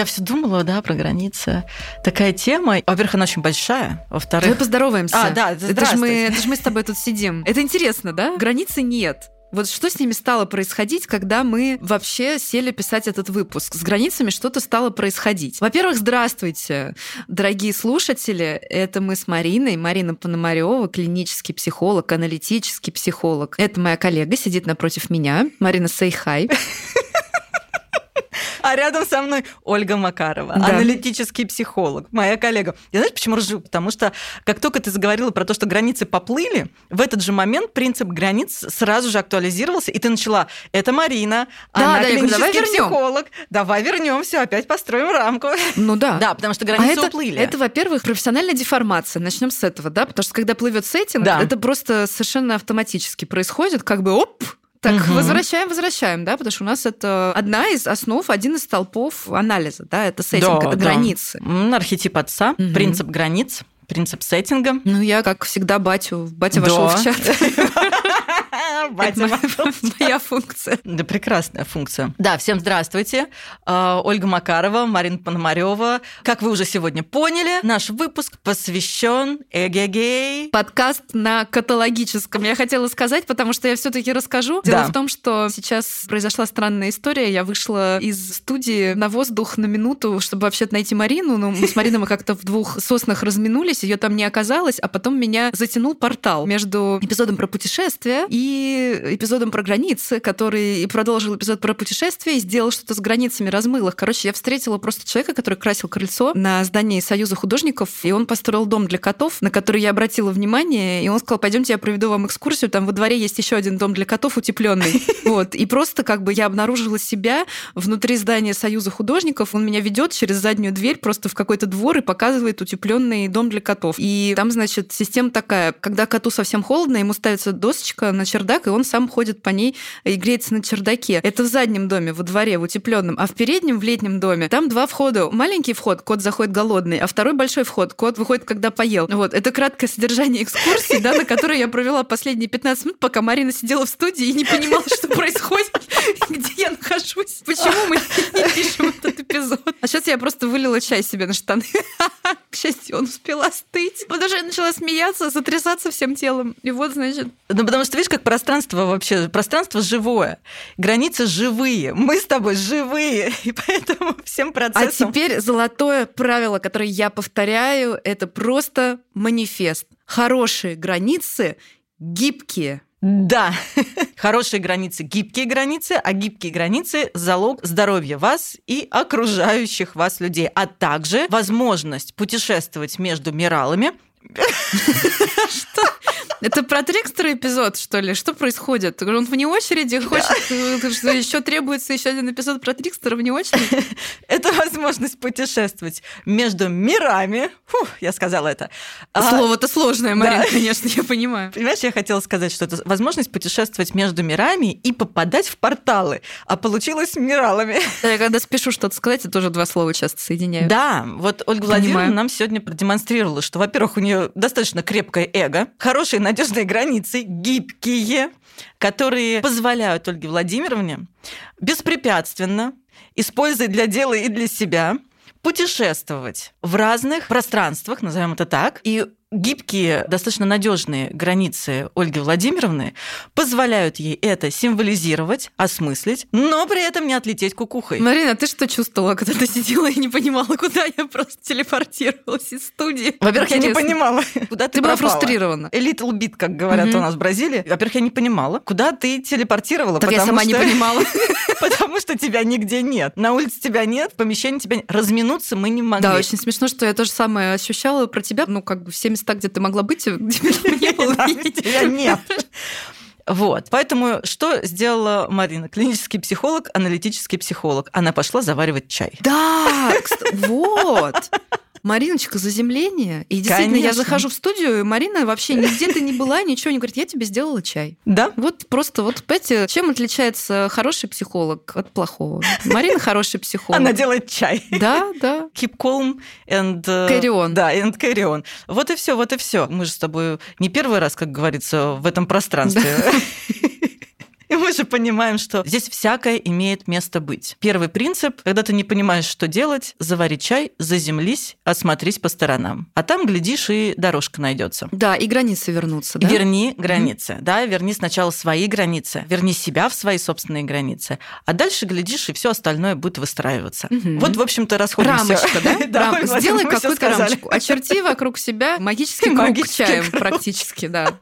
Я все думала, да, про границы. Такая тема. Во-первых, она очень большая. Во-вторых... Давай поздороваемся. А, да, это же, мы, это же мы с тобой тут сидим. Это интересно, да? Границы нет. Вот что с ними стало происходить, когда мы вообще сели писать этот выпуск? С границами что-то стало происходить. Во-первых, здравствуйте, дорогие слушатели. Это мы с Мариной. Марина Пономарева, клинический психолог, аналитический психолог. Это моя коллега, сидит напротив меня. Марина, say hi. А рядом со мной Ольга Макарова, Да. аналитический психолог, моя коллега. Я знаешь, почему ржу? Потому что как только ты заговорила про то, что границы поплыли, в этот же момент принцип границ сразу же актуализировался, и ты начала, это Марина, Да, она да, я говорю, давай клинический вернем. психолог, давай вернем все, опять построим рамку. Ну да. Да, потому что А границы это, уплыли. это, во-первых, профессиональная деформация. Начнем с этого, да? Потому что когда плывет сеттинг, Да. это просто совершенно автоматически происходит, как бы оп, так, Мгм. возвращаем, возвращаем, да, потому что у нас это одна из основ, один из столпов анализа, да, это сеттинг, Да, это да. границы. Архетип отца, Мгм. принцип границ, принцип сеттинга. Ну, я, как всегда, батю, батя Да. вошел в чат. Батя моя- моя функция. Да, прекрасная функция. Да, всем здравствуйте. А, Ольга Макарова, Марина Пономарева. Как вы уже сегодня поняли, наш выпуск посвящен эгегей. Подкаст на каталогическом. Я хотела сказать, потому что я все-таки расскажу. Дело Да. в том, что сейчас произошла странная история. Я вышла из студии на воздух на минуту, чтобы вообще найти Марину. Но мы с Мариной мы как-то в двух соснах разминулись, ее там не оказалось, а потом меня затянул портал между эпизодом про путешествия и эпизодом про границы, который и продолжил эпизод про путешествия и сделал что-то с границами, размыл их. Короче, я встретила просто человека, который красил крыльцо на здании Союза художников, и он построил дом для котов, на который я обратила внимание, и он сказал, пойдемте, я проведу вам экскурсию, там во дворе есть еще один дом для котов утепленный. Вот. И просто как бы я обнаружила себя внутри здания Союза художников, он меня ведет через заднюю дверь просто в какой-то двор и показывает утепленный дом для котов. И там, значит, система такая, когда коту совсем холодно, ему ставится досочка на чердак, и он сам ходит по ней и греется на чердаке. Это в заднем доме, во дворе, в утепленном. А в переднем, в летнем доме, там два входа. Маленький вход, кот заходит голодный, а второй большой вход, кот выходит, когда поел. Вот, это краткое содержание экскурсии, да, на которой я провела последние 15 минут, пока Марина сидела в студии и не понимала, что происходит, где я нахожусь, почему мы не пишем этот эпизод. А сейчас я вылила чай себе на штаны. К счастью, он успел остыть. Потому что я начала смеяться, сотрясаться всем телом. И вот, значит, Ну, потому что, видишь, как пространство вообще, пространство живое, границы живые, мы с тобой живые, и поэтому всем А процессам... теперь золотое правило, которое я повторяю, это просто манифест. Хорошие границы гибкие. Да, хорошие границы, гибкие границы, а гибкие границы – залог здоровья вас и окружающих вас людей, а также возможность путешествовать между миралами. Это про Трикстера эпизод, что ли? Что происходит? Он вне очереди хочет, что еще требуется еще один эпизод про Трикстера вне очереди? Это возможность путешествовать между мирами. Фух, я сказала это. А, Слово-то сложное, Марина, конечно, я понимаю. Понимаешь, я хотела сказать, что это возможность путешествовать между мирами и попадать в порталы, а получилось миралами. Я когда спешу что-то сказать, я тоже два слова часто соединяю. Да, вот Ольга. Владимировна нам сегодня продемонстрировала, что, во-первых, у нее достаточно крепкое эго, хорошие надежные границы, гибкие, которые позволяют Ольге Владимировне беспрепятственно, используя для дела и для себя, путешествовать в разных пространствах, назовем это так, и гибкие, достаточно надежные границы Ольги Владимировны позволяют ей это символизировать, осмыслить, но при этом не отлететь кукухой. Марина, ты что чувствовала, когда ты сидела и не понимала, куда я просто телепортировалась из студии? Во-первых, я не Интересно. понимала, куда ты Ты была пропала. фрустрирована. Little bit, как говорят Мгм. у нас в Бразилии. Во-первых, я не понимала, куда ты телепортировала, Так я сама не что- понимала. потому что тебя нигде нет. На улице тебя нет, в помещении тебя нет. Разминуться мы не могли. Да, очень смешно, что я то же самое ощущала про тебя. Ну, как бы все места, где ты могла быть, где не было. Тебя нет. Вот. Поэтому что сделала Марина? Клинический психолог, аналитический психолог. Она пошла заваривать чай. Да, вот. Мариночка, заземление. И действительно, я Конечно. захожу в студию, и Марина вообще нигде ты не была, ничего не говорит. Я тебе сделала чай. Да? Вот просто вот, понимаете, чем отличается хороший психолог от плохого? Марина хороший психолог. Она делает чай. Да, да. Keep calm and... э, Carry on. Да, and carry on. Вот и все, вот и все. Мы же с тобой не первый раз, как говорится, в этом пространстве. И мы же понимаем, что здесь всякое имеет место быть. Первый принцип, когда ты не понимаешь, что делать, завари чай, заземлись, осмотрись по сторонам. А там, глядишь, и дорожка найдется. Да, и границы вернутся, да? Верни границы, mm-hmm. да, верни сначала свои границы, верни себя в свои собственные границы, а дальше, глядишь, и все остальное будет выстраиваться. Mm-hmm. Вот, в общем-то, расходимся. Рамочка, да? да Рам... Сделай какую-то рамочку. Очерти вокруг себя магический круг чаем практически, да.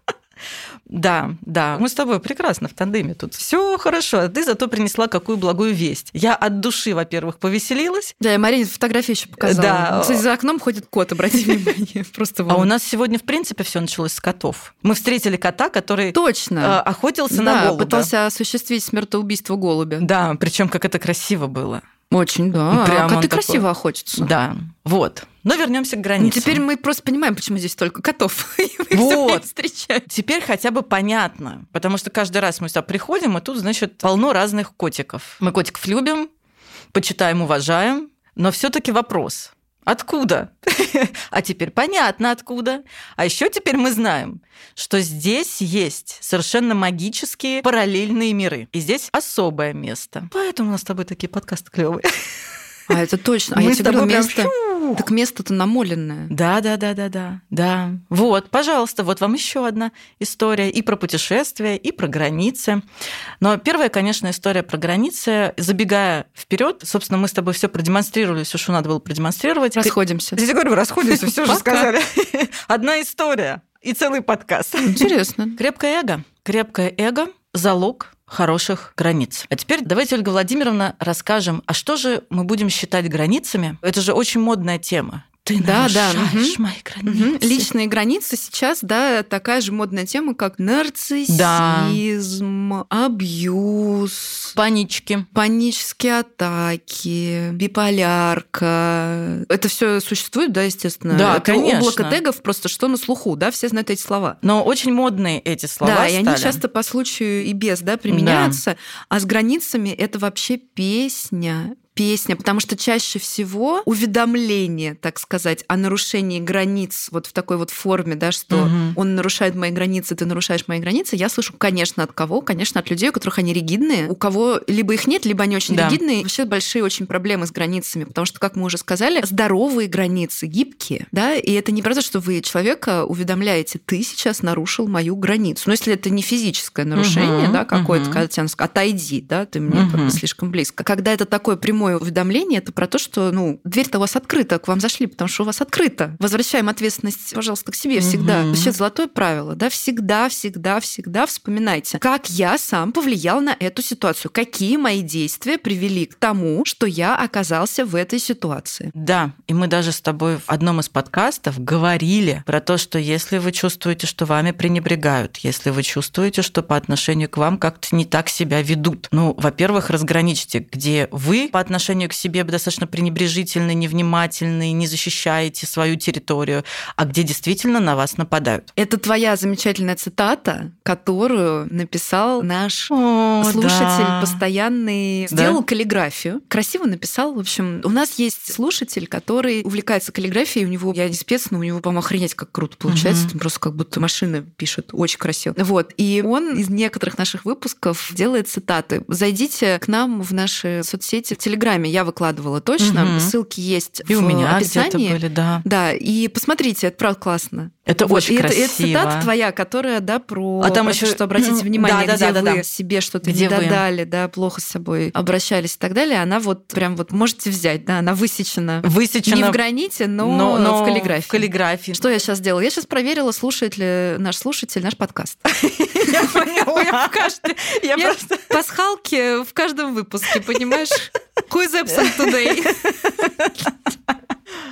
Да, да. Мы с тобой прекрасно в тандеме тут. Все хорошо. А ты зато принесла какую благую весть. Я от души, во-первых, повеселилась. Да, я Марине фотографии еще показала. Да. Кстати, за окном ходит кот, обрати внимание. Просто А у нас сегодня, в принципе, все началось с котов. Мы встретили кота, который Точно. Э, охотился на голубя. пытался осуществить смертоубийство голубя. Да, причем как это красиво было. Очень, да. Прям коты такой... красиво охотятся. Да, вот. Но вернемся к границам. Ну, теперь мы просто понимаем, почему здесь только котов вот. Теперь хотя бы понятно, потому что каждый раз мы сюда приходим, и тут, значит, полно разных котиков. Мы котиков любим, почитаем, уважаем, но все таки вопрос. Откуда? а теперь понятно откуда. А еще теперь мы знаем, что здесь есть совершенно магические параллельные миры. И здесь особое место. Поэтому у нас с тобой такие подкасты клевые. А это точно. А я тебе говорю, место... Так место-то намоленное. Да, да, да, да, да. Да. Вот, пожалуйста, вот вам еще одна история и про путешествия, и про границы. Но первая, конечно, история про границы. Забегая вперед, собственно, мы с тобой все продемонстрировали, все, что надо было продемонстрировать. Расходимся. Здесь говорю, расходимся, все же сказали. Одна история и целый подкаст. Интересно. Крепкое эго. Крепкое эго – залог хороших границ. А теперь давайте, Ольга Владимировна, расскажем, а что же мы будем считать границами? Это же очень модная тема. Ты да, да. Угу. мои границы. Угу. Личные границы сейчас, да, такая же модная тема, как нарциссизм, да. абьюз, панички, панические атаки, биполярка. Это все существует, да, естественно. Да, Это конечно. облако тегов просто что на слуху, да, все знают эти слова. Но очень модные эти слова. Да, стали. и они часто по случаю и без, да, применяются. Да. А с границами это вообще песня, песня, потому что чаще всего уведомление, так сказать, о нарушении границ вот в такой вот форме, да, что угу. он нарушает мои границы, ты нарушаешь мои границы, я слышу, конечно, от кого? Конечно, от людей, у которых они ригидные, у кого либо их нет, либо они очень да. ригидные. Вообще большие очень проблемы с границами, потому что, как мы уже сказали, здоровые границы, гибкие, да, и это не правда, что вы человека уведомляете, ты сейчас нарушил мою границу. Но если это не физическое нарушение, угу. да, какое-то, угу. когда тебя отойди, да, ты мне угу. слишком близко. Когда это такое прямое прямое уведомление, это про то, что ну, дверь-то у вас открыта, к вам зашли, потому что у вас открыто. Возвращаем ответственность, пожалуйста, к себе всегда. Угу. Вообще золотое правило, да, всегда, всегда, всегда вспоминайте, как я сам повлиял на эту ситуацию, какие мои действия привели к тому, что я оказался в этой ситуации. Да, и мы даже с тобой в одном из подкастов говорили про то, что если вы чувствуете, что вами пренебрегают, если вы чувствуете, что по отношению к вам как-то не так себя ведут, ну, во-первых, разграничьте, где вы по отношению к себе достаточно пренебрежительны, невнимательны, не защищаете свою территорию, а где действительно на вас нападают. Это твоя замечательная цитата, которую написал наш О, слушатель да. постоянный. Сделал да? каллиграфию, красиво написал. В общем, у нас есть слушатель, который увлекается каллиграфией. У него, я не спец, но у него, по-моему, охренеть как круто получается. Угу. просто как будто машина пишет. Очень красиво. Вот. И он из некоторых наших выпусков делает цитаты. Зайдите к нам в наши соцсети, в Телеграм Телеграме я выкладывала точно. Угу. Ссылки есть и в у меня описании. были, да. Да, и посмотрите, это правда классно. Это вот, очень и красиво. Это, это цитата твоя, которая, да, про, а там про еще... что обратите внимание, да, да, где да, вы да, себе что-то не додали, да, плохо с собой обращались и так далее, она вот прям вот можете взять, да, она высечена. Высечена. Не в граните, но, но, но в каллиграфии. В каллиграфии. Что я сейчас сделала? Я сейчас проверила, слушает ли наш слушатель наш подкаст. Я поняла. Я просто... Пасхалки в каждом выпуске, понимаешь? coisa, apesar de tudo aí.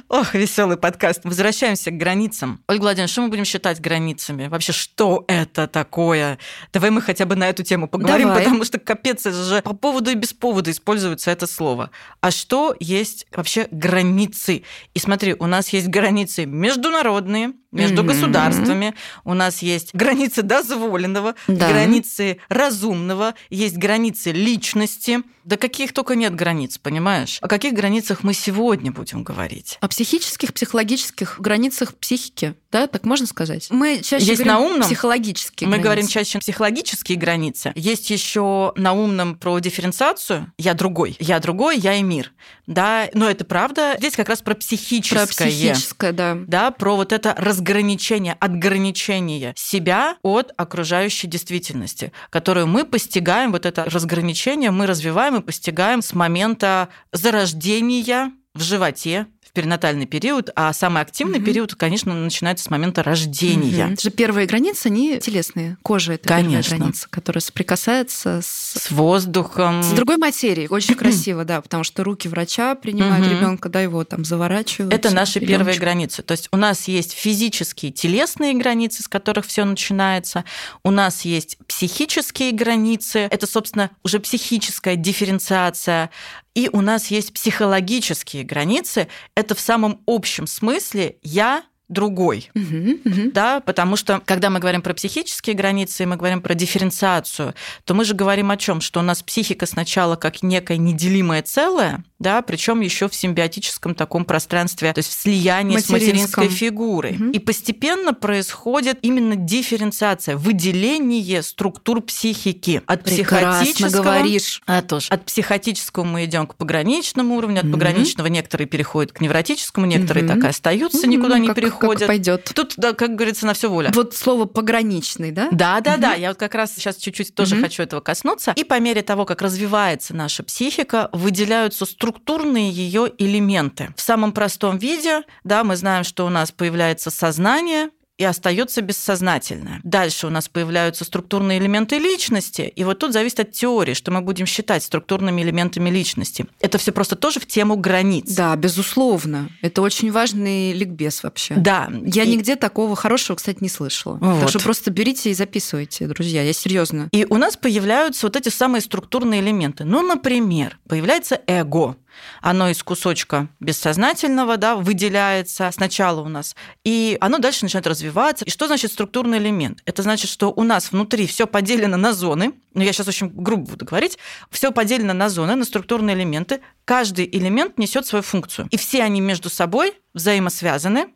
Ох, веселый подкаст. Возвращаемся к границам. Ольга Владимировна, что мы будем считать границами? Вообще, что это такое? Давай мы хотя бы на эту тему поговорим, Давай. потому что капец, это же по поводу и без повода используется это слово. А что есть вообще границы? И смотри, у нас есть границы международные, между mm-hmm. государствами. У нас есть границы дозволенного, да. границы разумного, есть границы личности. Да каких только нет границ, понимаешь? О каких границах мы сегодня будем говорить? Психических, психологических границах психики, да, так можно сказать? Мы чаще Есть говорим на умном. психологические Мы границы. говорим чаще психологические границы. Есть еще на умном про дифференциацию. Я другой. Я другой, я и мир. Да, но это правда. Здесь как раз про психическое. Про психическое, да. Да, про вот это разграничение, отграничение себя от окружающей действительности, которую мы постигаем, вот это разграничение мы развиваем и постигаем с момента зарождения в животе, перинатальный период, а самый активный Мгм. период, конечно, начинается с момента рождения. Мгм. Это же первые границы, они телесные. Кожа это Конечно. первая граница, которая соприкасается с С воздухом. с другой материей. Очень красиво, да, потому что руки врача принимают Мгм. ребенка, да, его там заворачивают. Это наши первые пелёночку. границы. То есть у нас есть физические, телесные границы, с которых все начинается. У нас есть психические границы. Это, собственно, уже психическая дифференциация. И у нас есть психологические границы. Это в самом общем смысле я другой. Мгм, мгм. Да, потому что когда мы говорим про психические границы, и мы говорим про дифференциацию, то мы же говорим о чем? Что у нас психика сначала как некое неделимое целое, да, причем еще в симбиотическом таком пространстве, то есть в слиянии с материнской фигурой. Мгм. И постепенно происходит именно дифференциация, выделение структур психики от Прекрасно психотического говоришь. а, тоже. От психотического мы идем к пограничному уровню, от Мгм. пограничного некоторые переходят к невротическому, некоторые Мгм. так и остаются, М, никуда не как- переходят. Как пойдет. Тут, да, как говорится, на все воля. Вот слово пограничный, да? Да, да, да. Я вот как раз сейчас чуть-чуть тоже Мгм. хочу этого коснуться. И по мере того, как развивается наша психика, выделяются структурные ее элементы. В самом простом виде, да, мы знаем, что у нас появляется сознание, и остается бессознательное. Дальше у нас появляются структурные элементы личности, и вот тут зависит от теории, что мы будем считать структурными элементами личности. Это все просто тоже в тему границ. Да, безусловно. Это очень важный ликбез вообще. Да. Я И- нигде такого хорошего, кстати, не слышала. Вот. Так что просто берите и записывайте, друзья. Я серьезно. И у нас появляются вот эти самые структурные элементы. Ну, например, появляется эго. Оно из кусочка бессознательного да, выделяется сначала у нас, и оно дальше начинает развиваться. И что значит структурный элемент? Это значит, что у нас внутри все поделено на зоны, ну я сейчас очень грубо буду говорить, все поделено на зоны, на структурные элементы. Каждый элемент несет свою функцию. И все они между собой взаимосвязаны,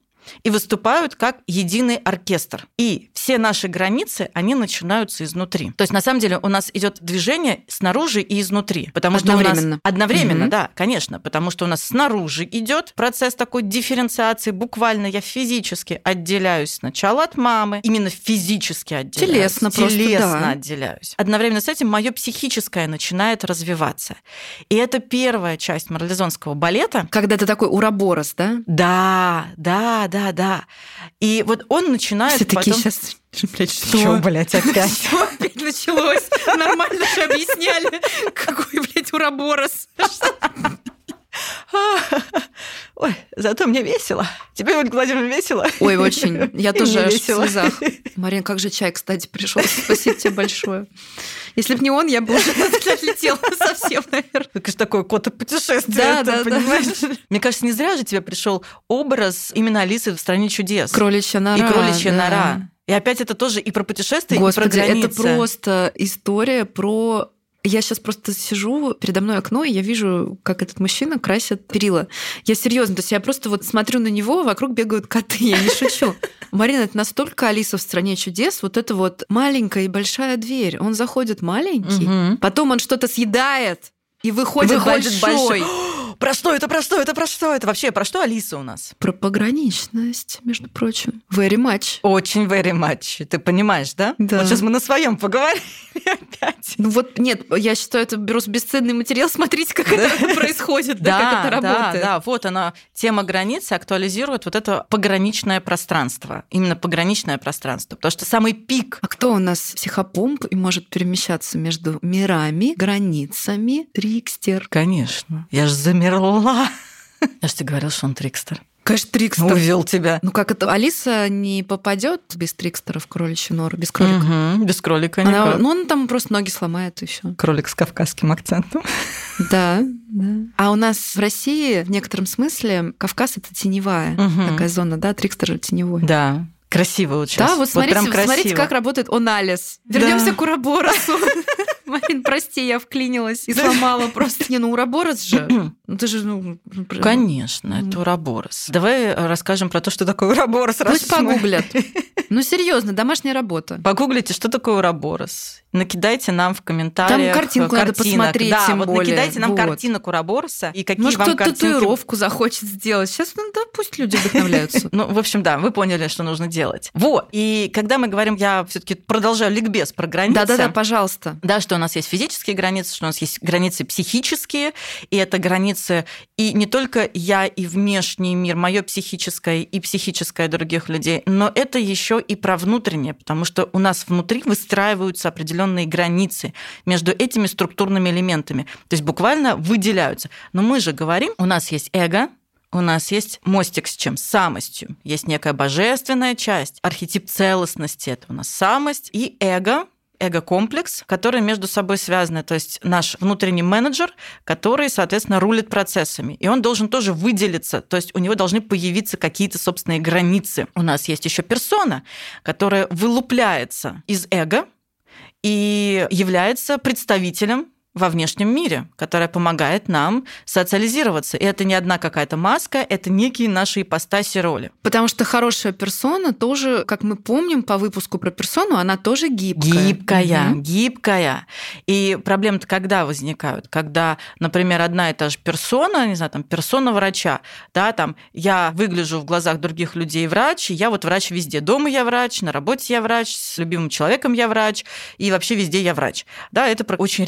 и выступают как единый оркестр. И все наши границы, они начинаются изнутри. То есть, на самом деле, у нас идет движение снаружи и изнутри. Потому что у нас... Одновременно. Одновременно, Мгм. да, конечно. Потому что у нас снаружи идет процесс такой дифференциации. Буквально я физически отделяюсь сначала от мамы, именно физически отделяюсь. Телесно просто, Телесно да. отделяюсь. Одновременно с этим мое психическое начинает развиваться. И это первая часть марлезонского балета, Когда ты такой уроборос, да? да, да, да, да. И вот он начинает Все такие потом... сейчас... Блядь, что? Чё, блядь, опять? Всё опять началось. Нормально же объясняли. Какой, блядь, уроборос. Ой, зато мне весело. Тебе, Ольга Владимировна, весело? Ой, очень. Я И тоже аж в слезах. Марин, как же чай, кстати, пришел. Спасибо тебе большое. Если бы не он, я бы уже отлетела совсем, наверное. Это же такое кото-путешествие, Да, да, да. понимаешь? Мне кажется, не зря же тебе пришел образ именно Алисы в «Стране чудес». Кроличья нора. И кроличья да. нора. И опять это тоже и про путешествия, и Господи, про это границы. просто история про... Я сейчас просто сижу, передо мной окно, и я вижу, как этот мужчина красит перила. Я серьезно, то есть я просто вот смотрю на него, вокруг бегают коты, я не шучу. Марина, это настолько Алиса в стране чудес, вот это вот маленькая и большая дверь. Он заходит маленький, потом он что-то съедает, и выходит, Выходит большой. Про что это, про что это, про что это? Вообще, про что Алиса у нас? Про пограничность, между прочим. Very much. Очень very much. Ты понимаешь, да? Да. Вот сейчас мы на своем поговорили опять. Ну вот нет, я считаю, это беру бесценный материал, смотрите, как это происходит, да, как это да, работает. да, вот она, тема границы актуализирует вот это пограничное пространство. Именно пограничное пространство. Потому что самый пик А кто у нас психопомп и может перемещаться между мирами, границами? Трикстер. Конечно. Я ж замерла. Я же тебе говорил, что он трикстер. Конечно, Трикстер. Увел тебя. Ну как это? Алиса не попадет без Трикстера в кроличью нору, без кролика? Мгм, Без кролика Она- никак. ну, он там просто ноги сломает и все. Кролик с кавказским акцентом. Да, да. А у нас в России в некотором смысле Кавказ это теневая Мгм. такая зона, да, Трикстер теневой. Да. Красиво вот сейчас. Да, вот смотрите, прям смотрите, красиво. как работает анализ. Да. Вернемся к Ураборосу. Марин, прости, я вклинилась и сломала просто. Не, ну Ураборос же, Ну, ты же, ну... Конечно, это Ураборос. Давай расскажем про то, что такое Ураборос. Пусть погуглят. Ну, серьезно, домашняя работа. Погуглите, что такое Ураборос. Накидайте нам в комментариях Там картинку картинок. надо посмотреть, да, тем вот более. накидайте нам Вот. картинок Урабороса и какие Может, вам кто-то картинки... татуировку захочет сделать. Сейчас, ну, да, пусть люди вдохновляются. Ну, в общем, да, вы поняли, что нужно делать. Вот. И когда мы говорим, я все таки продолжаю ликбез про границы. Да-да-да, пожалуйста. Да, что у нас есть физические границы, что у нас есть границы психические, и это границы и не только я и внешний мир, мое психическое и психическое других людей, но это еще и про внутреннее, потому что у нас внутри выстраиваются определенные границы между этими структурными элементами, то есть буквально выделяются. Но мы же говорим, у нас есть эго, у нас есть мостик с чем? С самостью. Есть некая божественная часть, архетип целостности – это у нас самость и эго, эго-комплекс, которые между собой связаны. То есть наш внутренний менеджер, который, соответственно, рулит процессами. И он должен тоже выделиться. То есть у него должны появиться какие-то собственные границы. У нас есть еще персона, которая вылупляется из эго и является представителем во внешнем мире, которая помогает нам социализироваться. И это не одна какая-то маска, это некие наши ипостаси роли. Потому что хорошая персона тоже, как мы помним по выпуску про персону, она тоже гибкая. Гибкая, Мгм. гибкая. И проблемы-то когда возникают? Когда, например, одна и та же персона, не знаю, там, персона врача, да, там, я выгляжу в глазах других людей врач, и я вот врач везде. Дома я врач, на работе я врач, с любимым человеком я врач, и вообще везде я врач. Да, это очень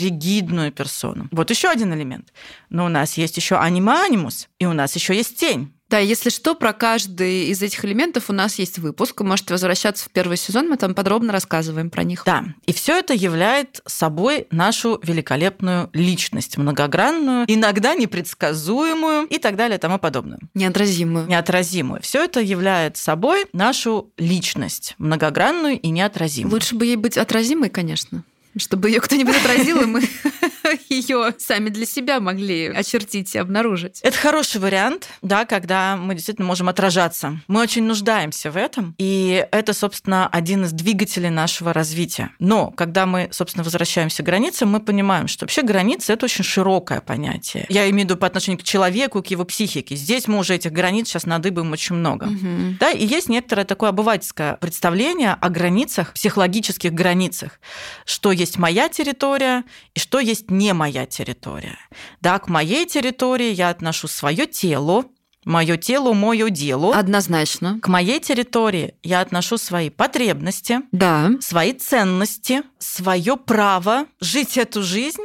ригидную персону. Вот еще один элемент. Но у нас есть еще анима-анимус, и у нас еще есть тень. Да, если что, про каждый из этих элементов у нас есть выпуск. Вы можете возвращаться в первый сезон, мы там подробно рассказываем про них. Да, и все это являет собой нашу великолепную личность, многогранную, иногда непредсказуемую и так далее и тому подобное. Неотразимую. Неотразимую. Все это является собой нашу личность, многогранную и неотразимую. Лучше бы ей быть отразимой, конечно. Чтобы ее кто-нибудь отразил, и мы ее сами для себя могли очертить и обнаружить. Это хороший вариант, да, когда мы действительно можем отражаться. Мы очень нуждаемся в этом, и это, собственно, один из двигателей нашего развития. Но когда мы, собственно, возвращаемся к границам, мы понимаем, что вообще границы – это очень широкое понятие. Я имею в виду по отношению к человеку, к его психике. Здесь мы уже этих границ сейчас надыбаем очень много. Мгм. Да, и есть некоторое такое обывательское представление о границах, психологических границах, что есть моя территория и что есть не моя территория. Да, к моей территории я отношу свое тело, мое тело, мое дело. Однозначно. К моей территории я отношу свои потребности, Да. свои ценности, свое право жить эту жизнь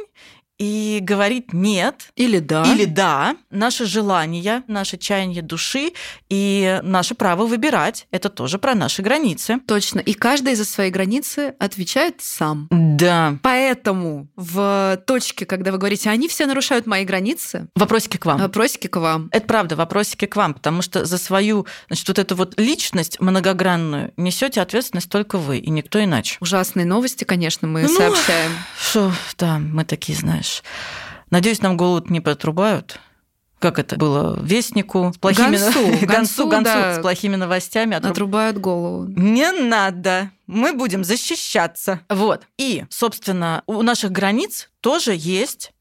и говорить нет Или да. или да, наши желания, наше чаяние души и наше право выбирать. Это тоже про наши границы. Точно. И каждый за свои границы отвечает сам. Да. Поэтому в точке, когда вы говорите, они все нарушают мои границы, Вопросики к вам. вопросики к вам. Это правда, вопросики к вам, потому что за свою, значит, вот эту вот личность многогранную несете ответственность только вы и никто иначе. Ужасные новости, конечно, мы Ну, сообщаем. Что, да, мы такие, знаешь. Надеюсь, нам голову не протрубают. Как это было? Вестнику с плохими Гансу, гансу, Гансу, гансу да. с плохими новостями. отруб- Отрубают голову. Не надо. Мы будем защищаться. Вот. И, собственно, у наших границ тоже есть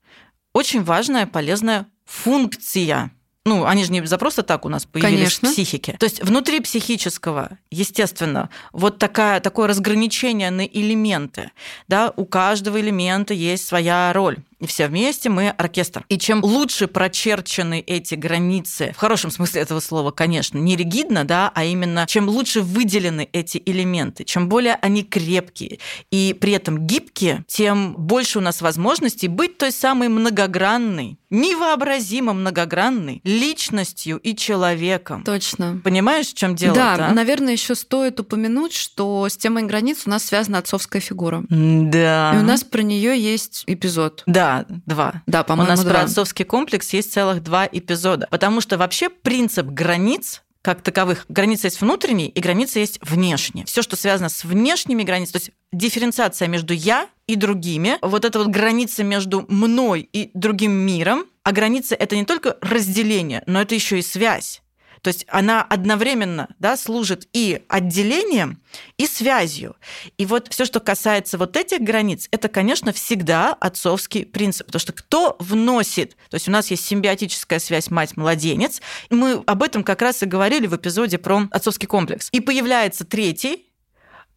очень важная, полезная функция. Ну, они же не за просто так у нас появились Конечно. в психике. То есть внутри психического, естественно, вот такая, такое разграничение на элементы. Да, у каждого элемента есть своя роль. Все вместе мы оркестр. И чем лучше прочерчены эти границы, в хорошем смысле этого слова, конечно, не ригидно, да, а именно чем лучше выделены эти элементы, чем более они крепкие и при этом гибкие, тем больше у нас возможностей быть той самой многогранной, невообразимо многогранной личностью и человеком. Точно. Понимаешь, в чем дело? да, наверное, еще стоит упомянуть, что с темой границ у нас связана отцовская фигура. Да. И у нас про нее есть эпизод. Да, два. Да, У по-моему, нас про два. отцовский комплекс есть целых два эпизода. Потому что вообще принцип границ как таковых. Граница есть внутренние, и граница есть внешние. Все, что связано с внешними границами, то есть дифференциация между я и другими, вот эта вот граница между мной и другим миром, а граница это не только разделение, но это еще и связь. То есть она одновременно да, служит и отделением, и связью. И вот все, что касается вот этих границ, это, конечно, всегда отцовский принцип. Потому что кто вносит, то есть у нас есть симбиотическая связь мать-младенец, мы об этом как раз и говорили в эпизоде про отцовский комплекс. И появляется третий,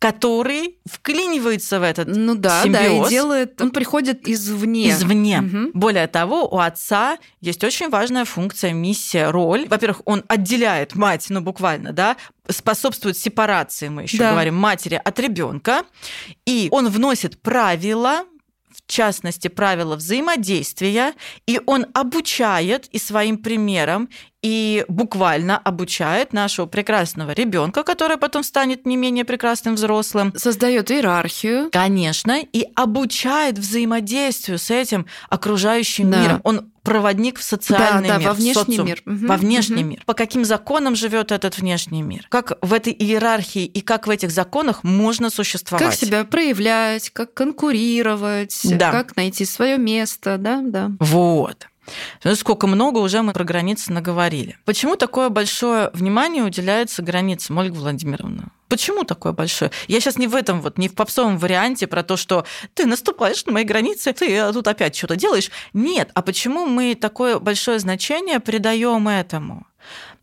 который вклинивается в этот ну да, симбиоз. да, и делает, он приходит извне. Извне. Угу. Более того, у отца есть очень важная функция, миссия, роль. Во-первых, он отделяет мать, ну буквально, да, способствует сепарации, мы еще да. говорим, матери от ребенка, и он вносит правила в частности, правила взаимодействия, и он обучает и своим примером, и буквально обучает нашего прекрасного ребенка, который потом станет не менее прекрасным взрослым. Создает иерархию. Конечно, и обучает взаимодействию с этим окружающим да. миром. Он проводник в социальный да, мир, да, во внешний социум, мир. Угу, во внешний угу. мир. По каким законам живет этот внешний мир? Как в этой иерархии и как в этих законах можно существовать? Как себя проявлять, как конкурировать, да. как найти свое место, да, да. Вот. Сколько много уже мы про границы наговорили. Почему такое большое внимание уделяется границам, Ольга Владимировна? Почему такое большое? Я сейчас не в этом вот, не в попсовом варианте про то, что ты наступаешь на мои границы, ты тут опять что-то делаешь. Нет, а почему мы такое большое значение придаем этому?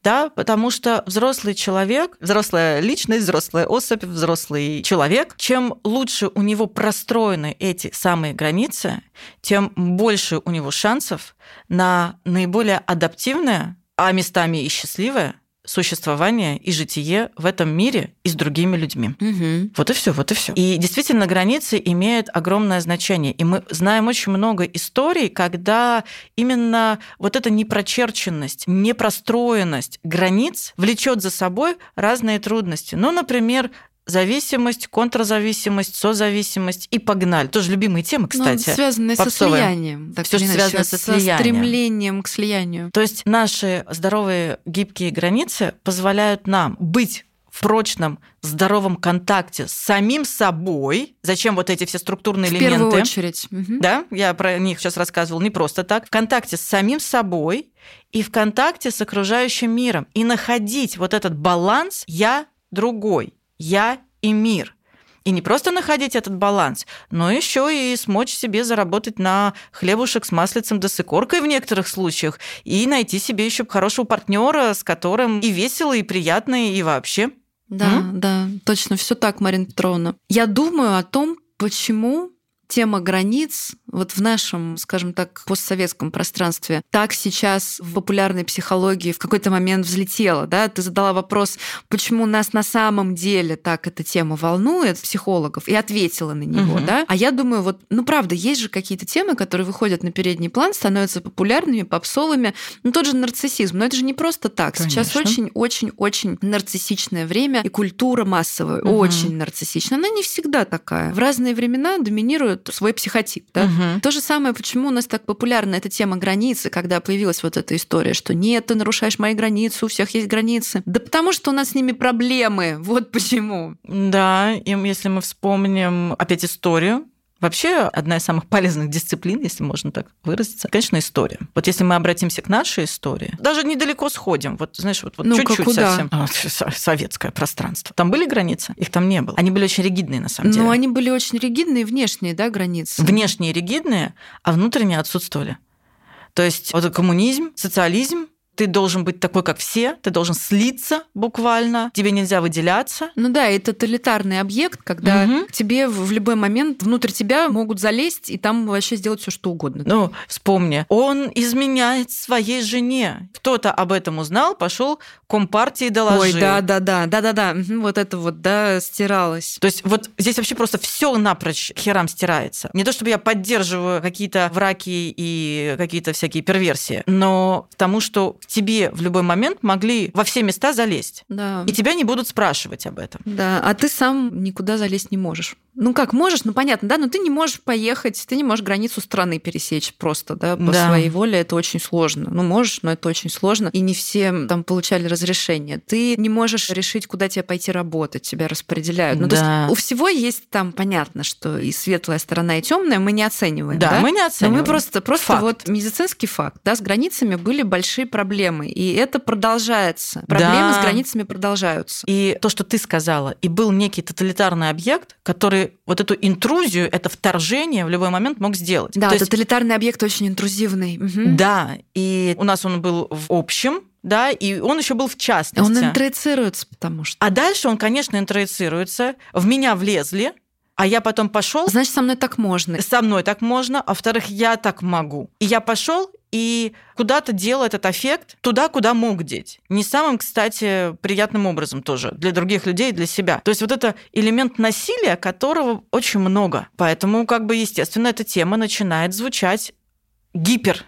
Да, потому что взрослый человек, взрослая личность, взрослая особь, взрослый человек, чем лучше у него простроены эти самые границы, тем больше у него шансов на наиболее адаптивное, а местами и счастливое существование и житие в этом мире и с другими людьми. Угу. Вот и все, вот и все. И действительно, границы имеют огромное значение. И мы знаем очень много историй, когда именно вот эта непрочерченность, непростроенность границ влечет за собой разные трудности. Ну, например, зависимость, контрзависимость, созависимость и погнали. Тоже любимые темы, ну, кстати. Ну, связанные попсовые. со слиянием. Так Все, что связано со слиянием. Со стремлением к слиянию. То есть наши здоровые гибкие границы позволяют нам быть в прочном, здоровом контакте с самим собой. Зачем вот эти все структурные в элементы? В первую очередь. Угу. Да, я про них сейчас рассказывала не просто так. В контакте с самим собой и в контакте с окружающим миром. И находить вот этот баланс «я другой», я и мир. И не просто находить этот баланс, но еще и смочь себе заработать на хлебушек с маслицем да с икоркой в некоторых случаях, и найти себе еще хорошего партнера, с которым и весело, и приятно, и вообще. Да, М? да, точно, все так, Марина Петровна. Я думаю о том, почему тема границ вот в нашем, скажем так, постсоветском пространстве так сейчас в популярной психологии в какой-то момент взлетела, да? Ты задала вопрос, почему нас на самом деле так эта тема волнует психологов, и ответила на него, угу. да? А я думаю, вот, ну правда, есть же какие-то темы, которые выходят на передний план, становятся популярными, попсовыми. Ну тот же нарциссизм, но это же не просто так. Конечно. Сейчас очень-очень-очень нарциссичное время, и культура массовая угу. очень нарциссичная. Она не всегда такая. В разные времена доминирует свой психотип. Да? Угу. То же самое, почему у нас так популярна эта тема границы, когда появилась вот эта история, что нет, ты нарушаешь мои границы, у всех есть границы. Да потому что у нас с ними проблемы. Вот почему. Да, и если мы вспомним опять историю, Вообще, одна из самых полезных дисциплин, если можно так выразиться, конечно, история. Вот если мы обратимся к нашей истории, даже недалеко сходим, вот, знаешь, вот, вот ну чуть-чуть куда? совсем. А, советское пространство. Там были границы? Их там не было. Они были очень ригидные, на самом деле. Ну, они были очень ригидные, внешние, да, границы? Внешние ригидные, а внутренние отсутствовали. То есть вот коммунизм, социализм, ты должен быть такой, как все, ты должен слиться буквально, тебе нельзя выделяться. Ну да, это тоталитарный объект, когда угу. тебе в любой момент внутрь тебя могут залезть и там вообще сделать все что угодно. Ну, вспомни, он изменяет своей жене. Кто-то об этом узнал, пошел компартии доложил. Ой, да, да, да, да, да, да, вот это вот, да, стиралось. То есть вот здесь вообще просто все напрочь херам стирается. Не то чтобы я поддерживаю какие-то враки и какие-то всякие перверсии, но тому, что тебе в любой момент могли во все места залезть. Да. И тебя не будут спрашивать об этом. Да, а ты сам никуда залезть не можешь. Ну как, можешь, ну понятно, да, но ты не можешь поехать, ты не можешь границу страны пересечь просто, да, по да. своей воле, это очень сложно. Ну можешь, но это очень сложно, и не все там получали разрешение. Ты не можешь решить, куда тебе пойти работать, тебя распределяют. Ну, Да. то есть у всего есть там понятно, что и светлая сторона, и темная, мы не оцениваем. Да, Да, мы не Но оцениваем. мы просто, просто Факт. вот медицинский факт. Да, с границами были большие проблемы, и это продолжается. Проблемы Да. с границами продолжаются. И то, что ты сказала, и был некий тоталитарный объект, который вот эту интрузию, это вторжение в любой момент мог сделать. Да, То есть- тоталитарный объект очень интрузивный. Мгм. да, и у нас он был в общем, да, и он еще был в частности. Он интроицируется, потому что. А дальше он, конечно, интроицируется. В меня влезли, а я потом пошел. Значит, со мной так можно. Со мной так можно, а во-вторых, я так могу. И я пошел и куда-то делал этот эффект туда, куда мог деть. Не самым, кстати, приятным образом тоже для других людей и для себя. То есть вот это элемент насилия, которого очень много. Поэтому, как бы, естественно, эта тема начинает звучать гипер.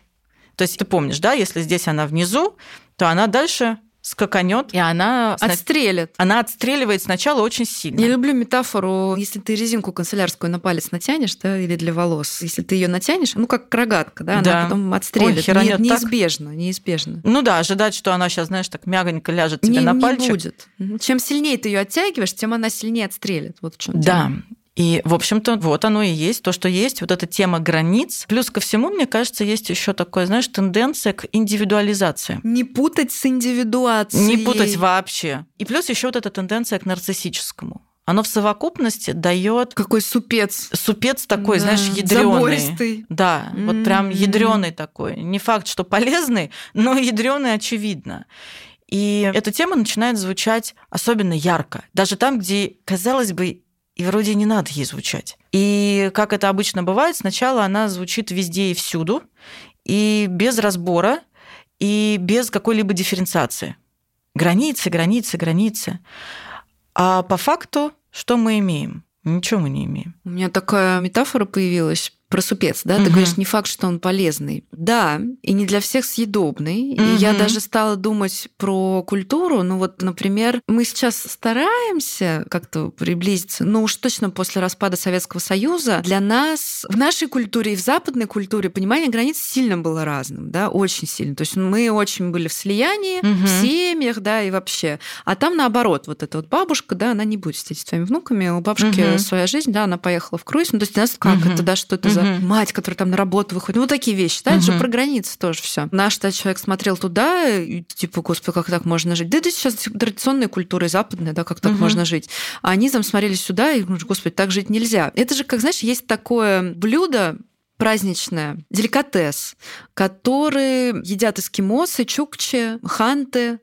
То есть ты помнишь, да, если здесь она внизу, то она дальше скаканет, и она, Отстрелят. она отстреливает сначала очень сильно. Я люблю метафору, если ты резинку канцелярскую на палец натянешь, да, или для волос, если ты ее натянешь, ну как рогатка, да, Да. она потом отстрелит. Ой, Не- так. неизбежно, неизбежно. Ну да, ожидать, что она сейчас, знаешь, так мягонько ляжет тебе не, на не пальчик. будет. Чем сильнее ты ее оттягиваешь, тем она сильнее отстрелит. Вот в чем Да. И, в общем-то, вот оно и есть, то, что есть, вот эта тема границ. Плюс ко всему, мне кажется, есть еще такое, знаешь, тенденция к индивидуализации. Не путать с индивидуацией. Не путать вообще. И плюс еще вот эта тенденция к нарциссическому. Оно в совокупности дает Какой супец. супец такой, Да, знаешь, ядреный. Забористый. Да, вот прям М. ядреный такой. Не факт, что полезный, но ядреный очевидно. И эта тема начинает звучать особенно ярко. Даже там, где, казалось бы, и вроде не надо ей звучать. И как это обычно бывает, сначала она звучит везде и всюду, и без разбора, и без какой-либо дифференциации. Границы, границы, границы. А по факту что мы имеем? Ничего мы не имеем. У меня такая метафора появилась про супец, да? Ты Мгм. говоришь, не факт, что он полезный. Да, и не для всех съедобный. И я даже стала думать про культуру. Ну вот, например, мы сейчас стараемся как-то приблизиться, но уж точно после распада Советского Союза для нас в нашей культуре и в западной культуре понимание границ сильно было разным, да, очень сильно. То есть мы очень были в слиянии, Мгм. в семьях, да, и вообще. А там наоборот, вот эта вот бабушка, да, она не будет сидеть с твоими внуками, у бабушки Мгм. своя жизнь, да, она поехала в круиз. Ну, то есть у нас как Мгм. это, да, что это Мгм. мать, которая там на работу выходит. Ну, вот такие вещи, да, это же про границы тоже все. Наш да, человек смотрел туда, и типа, господи, как так можно жить? Да это сейчас традиционная культура и западная, да, как так Мгм. можно жить. А они там смотрели сюда и, говорят, господи, так жить нельзя. Это же, как знаешь, есть такое блюдо, праздничное, деликатес, который едят эскимосы, чукчи, ханты,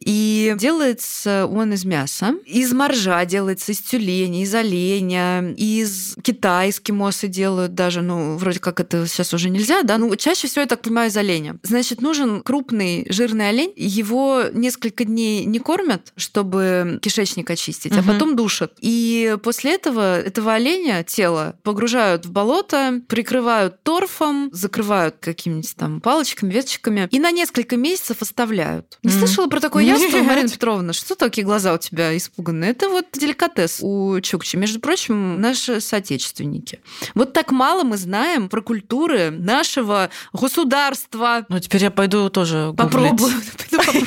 и делается он из мяса. Из моржа делается, из тюленя, из оленя, из Китая эскимосы делают даже, ну, вроде как это сейчас уже нельзя, да, ну, чаще всего, я так понимаю, из оленя. Значит, нужен крупный жирный олень, его несколько дней не кормят, чтобы кишечник очистить, а Мгм. потом душат. И после этого этого оленя тело погружают в болото, прикрывают торфом, закрывают какими-нибудь там палочками, веточками и на несколько месяцев оставляют. Не Мгм. слышала про такое яство. Марина Петровна? Что такие глаза у тебя испуганные? Это вот деликатес у Чукчи. Между прочим, наши соотечественники. Вот так мало мы знаем про культуры нашего государства. Ну, теперь я пойду тоже попробую.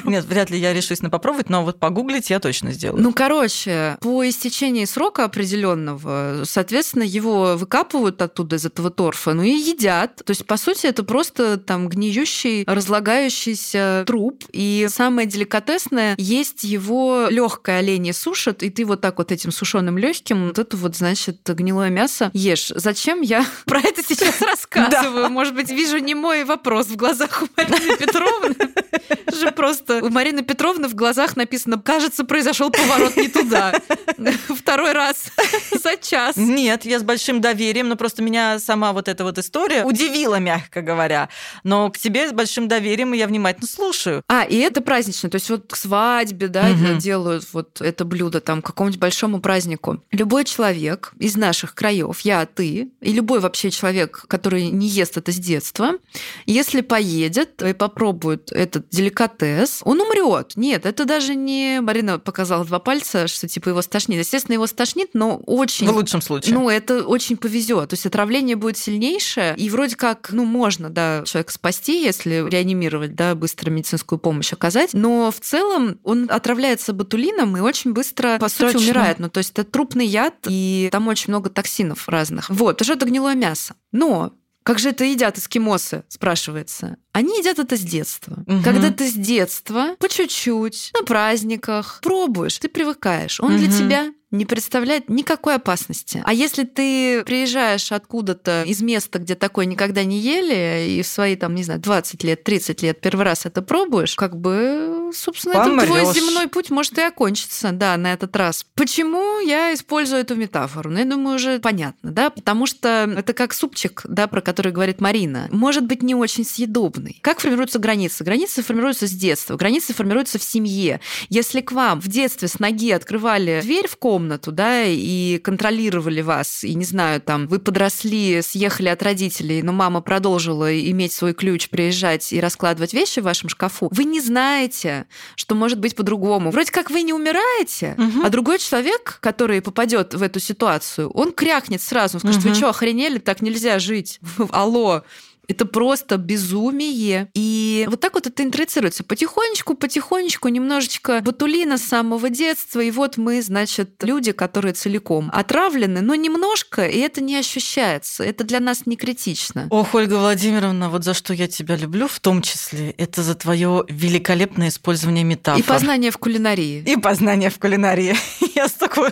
Нет, вряд ли я решусь на попробовать, но вот погуглить я точно сделаю. Ну, короче, по истечении срока определенного, соответственно, его выкапывают оттуда из этого торфа, ну и едят. То есть, по сути, это просто там гниющий, разлагающийся труп. И самое деликатесное, есть его легкое оленье сушат, и ты вот так вот этим сушеным легким вот это вот, значит, гнилое мясо ешь. Зачем я про это сейчас рассказываю? Может быть, вижу не мой вопрос в глазах у Марины Петровны. же просто у Марины Петровны в глазах написано «Кажется, произошел поворот не туда». Второй раз за час. Нет, я с большим доверием, но просто меня сама вот эта вот история удивила, мягко говоря. Но к тебе с большим доверием и я внимательно слушаю. А, и это празднично. То есть вот к свадьбе, да, Мгм. делают вот это блюдо там к какому-нибудь большому празднику. Любой человек из наших краев, я, ты, и любой вообще человек, который не ест это с детства, если поедет и попробует этот деликатес, он умрет. Нет, это даже не... Марина показала два пальца, что типа его стошнит. Естественно, его стошнит, но очень... В лучшем случае. Ну, это очень повезет. То есть отравление будет сильнейшее, и вроде как, ну, можно, да, человека спасти, если реанимировать, да, быстро медицинскую помощь оказать, но в целом он отравляется ботулином и очень быстро, по сути, Точно. умирает. Ну, то есть это трупный яд, и там очень много токсинов разных. Вот, что это гнилое мясо. Но как же это едят эскимосы, спрашивается. Они едят это с детства. Мгм. Когда ты с детства, по чуть-чуть, на праздниках, пробуешь, ты привыкаешь. Он для Мгм. тебя не представляет никакой опасности. А если ты приезжаешь откуда-то из места, где такое никогда не ели, и в свои, там, не знаю, 20 лет, 30 лет первый раз это пробуешь, как бы, собственно, это твой Помрёшь. земной путь может и окончиться, да, на этот раз. Почему я использую эту метафору? Ну, я думаю, уже понятно, да, потому что это как супчик, да, про который говорит Марина, может быть не очень съедобный. Как формируются границы? Границы формируются с детства, границы формируются в семье. Если к вам в детстве с ноги открывали дверь в комнату, да, и контролировали вас, и, не знаю, там, вы подросли, съехали от родителей, но мама продолжила иметь свой ключ, приезжать и раскладывать вещи в вашем шкафу, вы не знаете, что может быть по-другому. Вроде как вы не умираете, Мгм. а другой человек, который попадет в эту ситуацию, он крякнет сразу, он скажет, вы Мгм. что, охренели, так нельзя жить? Алло. Это просто безумие. И вот так вот это интроицируется. Потихонечку, потихонечку, немножечко ботулина с самого детства. И вот мы, значит, люди, которые целиком отравлены, но немножко, и это не ощущается. Это для нас не критично. Ох, Ольга Владимировна, вот за что я тебя люблю, в том числе, это за твое великолепное использование метафор. И познание в кулинарии. И познание в кулинарии. Я столько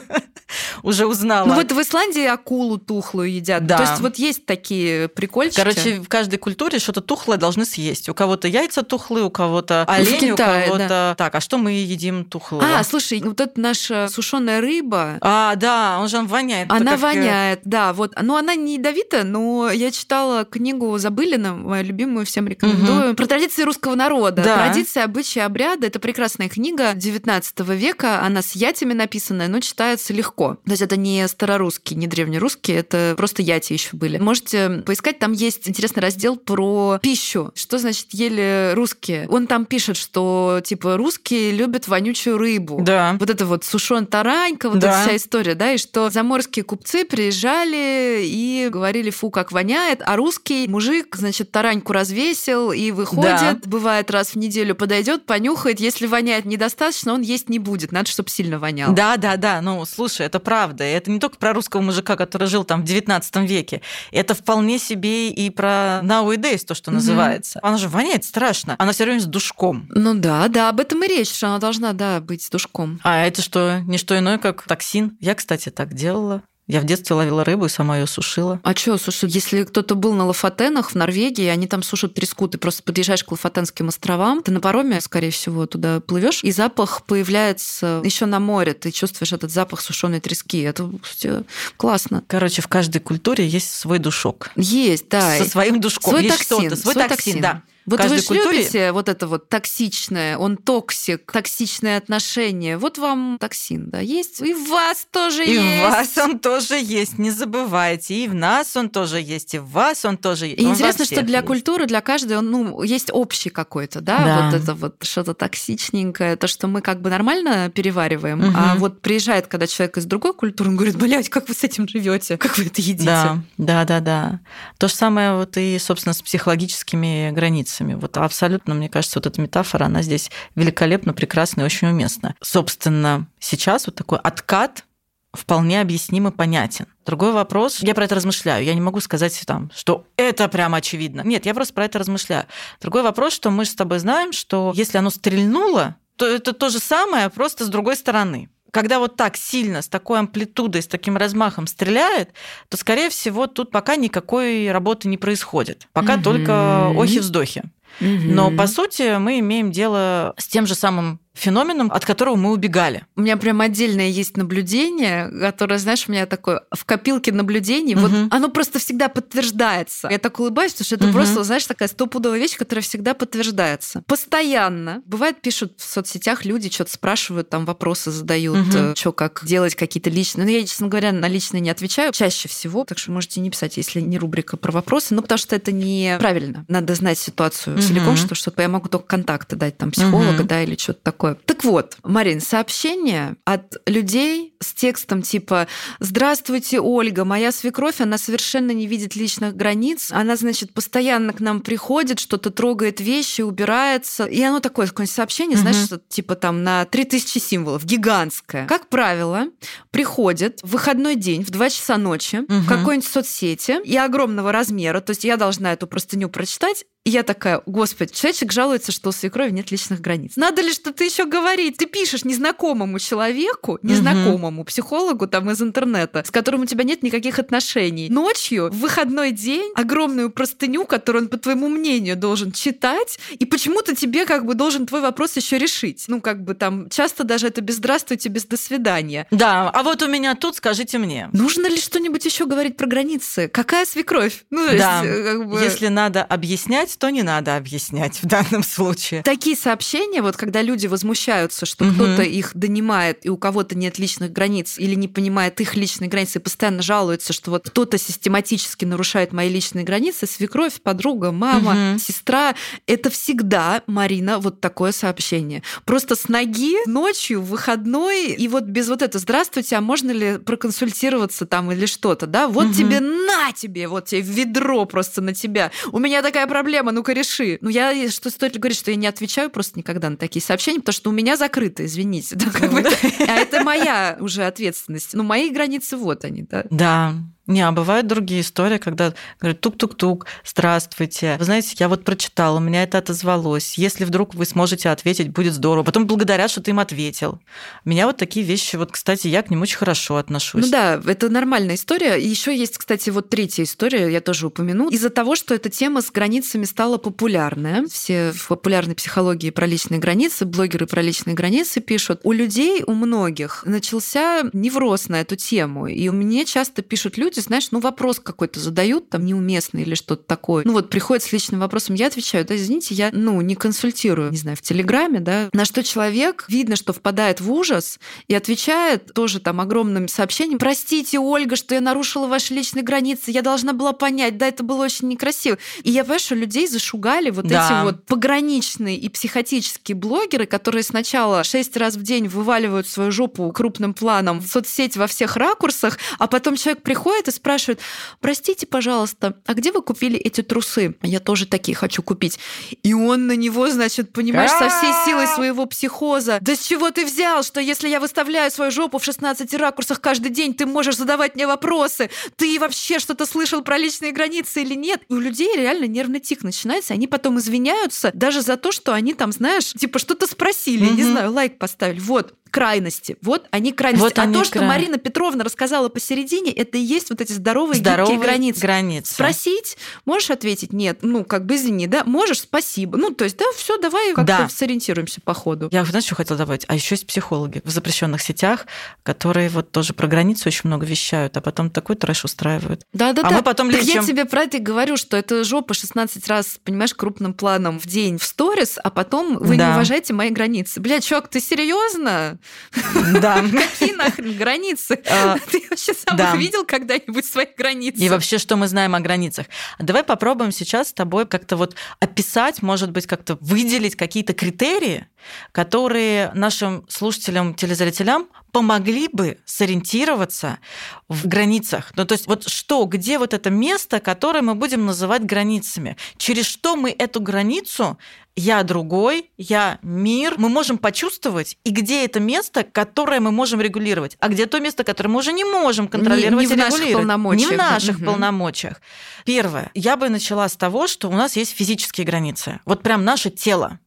уже узнала. Ну вот в Исландии акулу тухлую едят. Да. То есть вот есть такие прикольчики. Короче, каждой культуре что-то тухлое должны съесть. У кого-то яйца тухлые, у кого-то олень, у Китае, кого-то... Так, а что мы едим тухлого? А, слушай, вот эта наша сушеная рыба, А, да, он же воняет. Она Это как, э, воняет, да. Вот, ну она не ядовита, но я читала книгу Забылина, мою любимую, всем рекомендую, про традиции русского народа. Да. Традиции, обычаи, обряды. Это прекрасная книга 19 века. Она с ятями написанная, но читается легко. То есть это не старорусский, не древнерусский, это просто яти еще были. Можете поискать, там есть интересный раздел про пищу. Что значит ели русские? Он там пишет, что типа русские любят вонючую рыбу. Да. Вот это вот сушен таранька, вот Да. эта вся история, да, и что заморские купцы приезжали и говорили, фу, как воняет, а русский мужик, значит, тараньку развесил и выходит, Да. бывает раз в неделю подойдет, понюхает, если воняет недостаточно, он есть не будет, надо, чтобы сильно воняло. Да, да, да. Ну, слушай, это правда. Это не только про русского мужика, который жил там в 19 веке. Это вполне себе и про nowadays, то, что называется. Она же воняет страшно. Она все время с душком. Ну да, да, об этом и речь, что она должна, да, быть с душком. А это что, не что иное, как токсин. Я, кстати, так делала. Я в детстве ловила рыбу и сама ее сушила. А что, слушай, если кто-то был на Лафатенах в Норвегии, они там сушат треску, ты просто подъезжаешь к Лафатенским островам, ты на пароме, скорее всего, туда плывешь, и запах появляется еще на море, ты чувствуешь этот запах сушеной трески. Это кстати, классно. Короче, в каждой культуре есть свой душок. Есть, да. Со своим душком. Свой есть токсин. Свой, свой токсин, токсин. да. Вот каждой вы культуре- любите вот это вот токсичное, он токсик, токсичные отношения. Вот вам токсин, да, есть. И в вас тоже И есть. в вас он тоже есть, не забывайте. И в нас он тоже есть, и в вас он тоже есть. И Он интересно, что для есть. культуры, для каждой, он, ну, есть общий какой-то, да, Да. вот это вот что-то токсичненькое, то, что мы как бы нормально перевариваем, Мгм. а вот приезжает, когда человек из другой культуры, он говорит, блядь, как вы с этим живете, как вы это едите? Да, да, да, да. То же самое вот и, собственно, с психологическими границами. Вот абсолютно, мне кажется, вот эта метафора, она здесь великолепно, прекрасна и очень уместна. Собственно, сейчас вот такой откат вполне объясним и понятен. Другой вопрос, я про это размышляю, я не могу сказать там, что это прямо очевидно. Нет, я просто про это размышляю. Другой вопрос, что мы с тобой знаем, что если оно стрельнуло, то это то же самое, просто с другой стороны. Когда вот так сильно, с такой амплитудой, с таким размахом стреляет, то, скорее всего, тут пока никакой работы не происходит. Пока Мгм. только охи-вздохи. Но, Мгм. по сути, мы имеем дело с тем же самым феноменом, от которого мы убегали. У меня прям отдельное есть наблюдение, которое, знаешь, у меня такое в копилке наблюдений. Угу. Вот оно просто всегда подтверждается. Я так улыбаюсь, потому что это угу. просто, знаешь, такая стопудовая вещь, которая всегда подтверждается. Постоянно. Бывает, пишут в соцсетях люди, что-то спрашивают, там вопросы задают, угу. что как делать какие-то личные. Ну, я, честно говоря, на личные не отвечаю чаще всего, так что можете не писать, если не рубрика про вопросы, ну потому что это неправильно. Надо знать ситуацию угу. целиком, что что-то я могу только контакты дать там психолога, угу. да, или что-то такое. Так вот, Марин, сообщение от людей с текстом типа «Здравствуйте, Ольга, моя свекровь, она совершенно не видит личных границ, она, значит, постоянно к нам приходит, что-то трогает вещи, убирается». И оно такое, какое-нибудь сообщение, угу. знаешь, что, типа там на 3000 символов, гигантское. Как правило, приходит в выходной день в 2 часа ночи угу. в какой-нибудь соцсети и огромного размера, то есть я должна эту простыню прочитать, и я такая, господи, человечек жалуется, что у свекрови нет личных границ. Надо ли что-то еще говорить? Ты пишешь незнакомому человеку, незнакомому угу. психологу там из интернета, с которым у тебя нет никаких отношений. Ночью, в выходной день, огромную простыню, которую он, по твоему мнению, должен читать, и почему-то тебе как бы должен твой вопрос еще решить. Ну, как бы там часто даже это без здравствуйте, без до свидания. Да, а вот у меня тут скажите мне. Нужно ли что-нибудь еще говорить про границы? Какая свекровь? Ну, да. есть, как бы... Если надо объяснять, объяснять, то не надо объяснять в данном случае. Такие сообщения, вот когда люди возмущаются, что угу. кто-то их донимает, и у кого-то нет личных границ, или не понимает их личные границы, и постоянно жалуются, что вот кто-то систематически нарушает мои личные границы, свекровь, подруга, мама, угу. сестра, это всегда, Марина, вот такое сообщение. Просто с ноги ночью, в выходной, и вот без вот этого «Здравствуйте, а можно ли проконсультироваться там или что-то?» да? Вот угу. тебе, на тебе, вот тебе ведро просто на тебя. У меня такая проблема, проблема, ну-ка реши. Ну, я, что стоит ли говорить, что я не отвечаю просто никогда на такие сообщения, потому что у меня закрыто, извините. Да, как бы, а это моя уже ответственность. Ну, мои границы вот они, да. Да, не, а бывают другие истории, когда говорят тук-тук-тук, здравствуйте. Вы знаете, я вот прочитала, у меня это отозвалось. Если вдруг вы сможете ответить, будет здорово. Потом благодарят, что ты им ответил. Меня вот такие вещи, вот, кстати, я к ним очень хорошо отношусь. Ну да, это нормальная история. Еще есть, кстати, вот третья история, я тоже упомяну. Из-за того, что эта тема с границами стала популярная, все в популярной психологии про личные границы, блогеры про личные границы пишут, у людей, у многих начался невроз на эту тему. И меня часто пишут люди, люди, знаешь, ну вопрос какой-то задают, там неуместный или что-то такое. Ну вот приходит с личным вопросом, я отвечаю, да, извините, я, ну, не консультирую, не знаю, в Телеграме, да, на что человек, видно, что впадает в ужас и отвечает тоже там огромным сообщением, простите, Ольга, что я нарушила ваши личные границы, я должна была понять, да, это было очень некрасиво. И я понимаю, что людей зашугали вот да. эти вот пограничные и психотические блогеры, которые сначала шесть раз в день вываливают свою жопу крупным планом в соцсети во всех ракурсах, а потом человек приходит и спрашивает, простите, пожалуйста, а где вы купили эти трусы? Я тоже такие хочу купить. И он на него, значит, понимаешь, со всей силой своего психоза. Да с чего ты взял, что если я выставляю свою жопу в 16 ракурсах каждый день, ты можешь задавать мне вопросы? Ты вообще что-то слышал про личные границы или нет? И у людей реально нервный тик начинается, они потом извиняются даже за то, что они там, знаешь, типа что-то спросили, mm-hmm. не знаю, лайк поставили. Вот, крайности. Вот они крайности. Вот а они то, что Марина Петровна рассказала посередине, это и есть вот эти здоровые, здоровые гибкие границы. границы. Спросить, можешь ответить нет, ну как бы извини, да, можешь, спасибо. Ну то есть да, все, давай как-то да. сориентируемся по ходу. Я знаешь, что хотела добавить? А еще есть психологи в запрещенных сетях, которые вот тоже про границы очень много вещают, а потом такой трэш устраивают. Да, да, а да. Мы потом так я тебе про это и говорю, что это жопа 16 раз, понимаешь, крупным планом в день в сторис, а потом вы да. не уважаете мои границы. Блядь, чувак, ты серьезно? Да. Какие нахрен границы? А, Ты вообще сам видел когда-нибудь свои границы? И вообще, что мы знаем о границах? Давай попробуем сейчас с тобой как-то вот описать, может быть, как-то выделить какие-то критерии, которые нашим слушателям, телезрителям помогли бы сориентироваться в границах. Ну, то есть вот что, где вот это место, которое мы будем называть границами? Через что мы эту границу я другой, я мир, мы можем почувствовать, и где это место, которое мы можем регулировать, а где то место, которое мы уже не можем контролировать не, не и в наших полномочиях. Не в наших угу. полномочиях. Первое. Я бы начала с того, что у нас есть физические границы. Вот прям наше тело.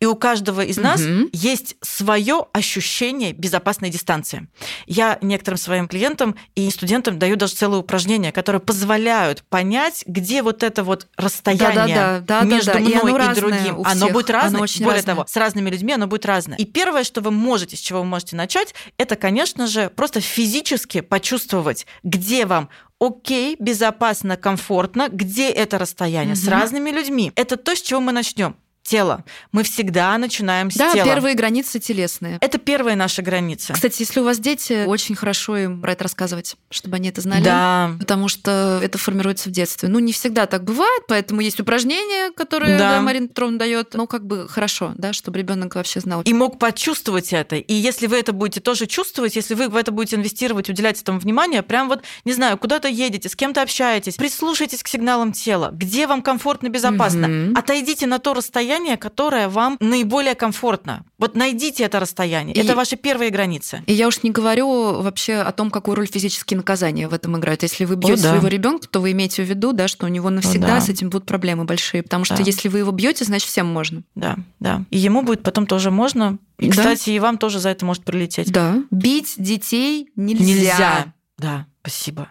И у каждого из нас угу. есть свое ощущение безопасной дистанции. Я некоторым своим клиентам и студентам даю даже целые упражнения, которые позволяют понять, где вот это вот расстояние да, да, да, между да, да, мной и, и другим. Оно будет разное. Оно очень Более разное. того, с разными людьми оно будет разное. И первое, что вы можете, с чего вы можете начать, это, конечно же, просто физически почувствовать, где вам окей, безопасно, комфортно, где это расстояние, угу. с разными людьми. Это то, с чего мы начнем тело. Мы всегда начинаем с да, тела. Да, первые границы телесные. Это первая наша граница. Кстати, если у вас дети, очень хорошо им про это рассказывать, чтобы они это знали. Да. Потому что это формируется в детстве. Ну, не всегда так бывает, поэтому есть упражнения, которые да. Да, Марина Петровна дает. Ну, как бы хорошо, да, чтобы ребенок вообще знал. И мог почувствовать это. И если вы это будете тоже чувствовать, если вы в это будете инвестировать, уделять этому внимание, прям вот, не знаю, куда-то едете, с кем-то общаетесь, прислушайтесь к сигналам тела, где вам комфортно, безопасно. Угу. Отойдите на то расстояние, расстояние, которое вам наиболее комфортно. Вот найдите это расстояние. И, это ваши первые границы. И я уж не говорю вообще о том, какую роль физические наказания в этом играют. Если вы бьете да. своего ребенка, то вы имеете в виду, да, что у него навсегда да. с этим будут проблемы большие. Потому что да. если вы его бьете, значит всем можно. Да, да. И ему будет потом тоже можно. И, да. кстати, и вам тоже за это может прилететь. Да. Бить детей нельзя. Нельзя. Да. Спасибо.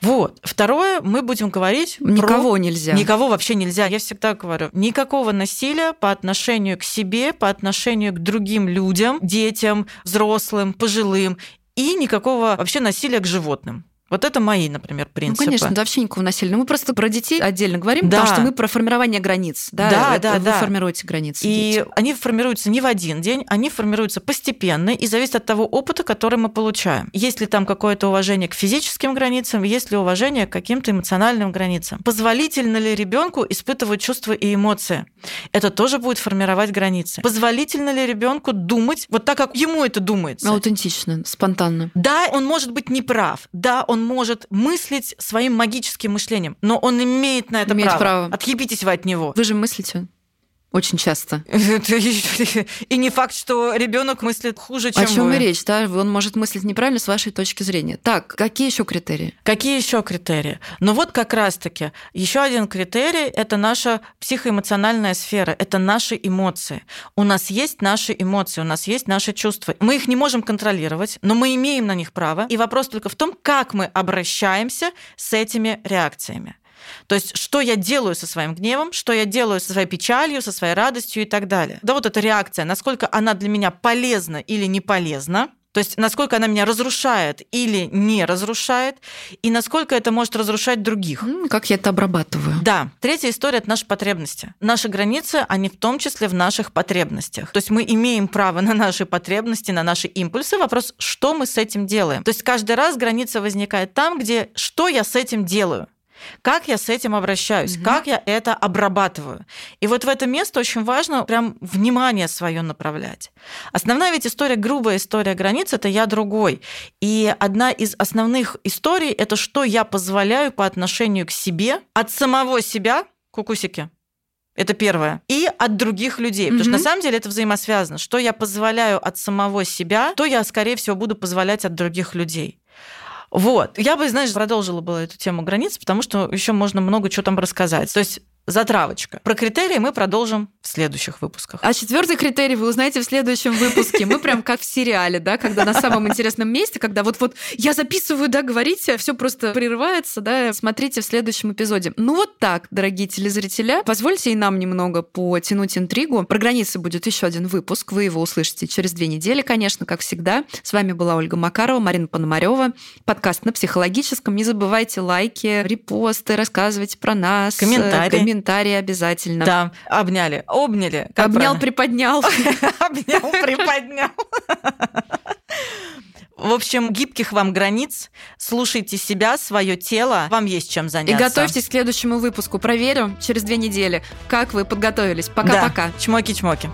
Вот. Второе, мы будем говорить Никого про... нельзя. Никого вообще нельзя. Я всегда говорю, никакого насилия по отношению к себе, по отношению к другим людям, детям, взрослым, пожилым и никакого вообще насилия к животным. Вот это мои, например, ну, принципы. Ну, конечно, вообще никакого насилия. Мы просто про детей отдельно говорим, да. потому что мы про формирование границ. Да, да, это да. Вы да. формируете границы. И дети. они формируются не в один день, они формируются постепенно и зависят от того опыта, который мы получаем. Есть ли там какое-то уважение к физическим границам, есть ли уважение к каким-то эмоциональным границам. Позволительно ли ребенку испытывать чувства и эмоции? Это тоже будет формировать границы. Позволительно ли ребенку думать вот так, как ему это думается? Аутентично, спонтанно. Да, он может быть неправ. Да, он может мыслить своим магическим мышлением, но он имеет на это имеет право. право. Отъебитесь вы от него. Вы же мыслите. Очень часто. И не факт, что ребенок мыслит хуже, чем О чем вы. и речь, да? Он может мыслить неправильно с вашей точки зрения. Так, какие еще критерии? Какие еще критерии? Ну вот как раз-таки еще один критерий – это наша психоэмоциональная сфера, это наши эмоции. У нас есть наши эмоции, у нас есть наши чувства. Мы их не можем контролировать, но мы имеем на них право. И вопрос только в том, как мы обращаемся с этими реакциями. То есть, что я делаю со своим гневом, что я делаю со своей печалью, со своей радостью и так далее. Да, вот эта реакция, насколько она для меня полезна или не полезна, то есть насколько она меня разрушает или не разрушает, и насколько это может разрушать других. Как я это обрабатываю? Да. Третья история – это наши потребности. Наши границы, они в том числе в наших потребностях. То есть мы имеем право на наши потребности, на наши импульсы. Вопрос, что мы с этим делаем. То есть каждый раз граница возникает там, где что я с этим делаю. Как я с этим обращаюсь, угу. как я это обрабатываю. И вот в это место очень важно прям внимание свое направлять. Основная ведь история, грубая история границ, это я другой. И одна из основных историй это что я позволяю по отношению к себе, от самого себя, кукусики, это первое. И от других людей. Потому что на самом деле это взаимосвязано. Что я позволяю от самого себя, то я, скорее всего, буду позволять от других людей. Вот. Я бы, знаешь, продолжила бы эту тему границ, потому что еще можно много чего там рассказать. То есть затравочка. Про критерии мы продолжим в следующих выпусках. А четвертый критерий вы узнаете в следующем выпуске. Мы прям как в сериале, да, когда на самом интересном месте, когда вот-вот я записываю, да, говорите, все просто прерывается, да, смотрите в следующем эпизоде. Ну вот так, дорогие телезрители, позвольте и нам немного потянуть интригу. Про границы будет еще один выпуск, вы его услышите через две недели, конечно, как всегда. С вами была Ольга Макарова, Марина Пономарева, подкаст на психологическом. Не забывайте лайки, репосты, рассказывайте про нас, комментарии комментарии обязательно. Да, обняли, обняли. Обнял, приподнял. Обнял, приподнял. В общем, гибких вам границ, слушайте себя, свое тело, вам есть чем заняться. И готовьтесь к следующему выпуску. Проверим через две недели, как вы подготовились. Пока-пока. Да. Чмоки-чмоки.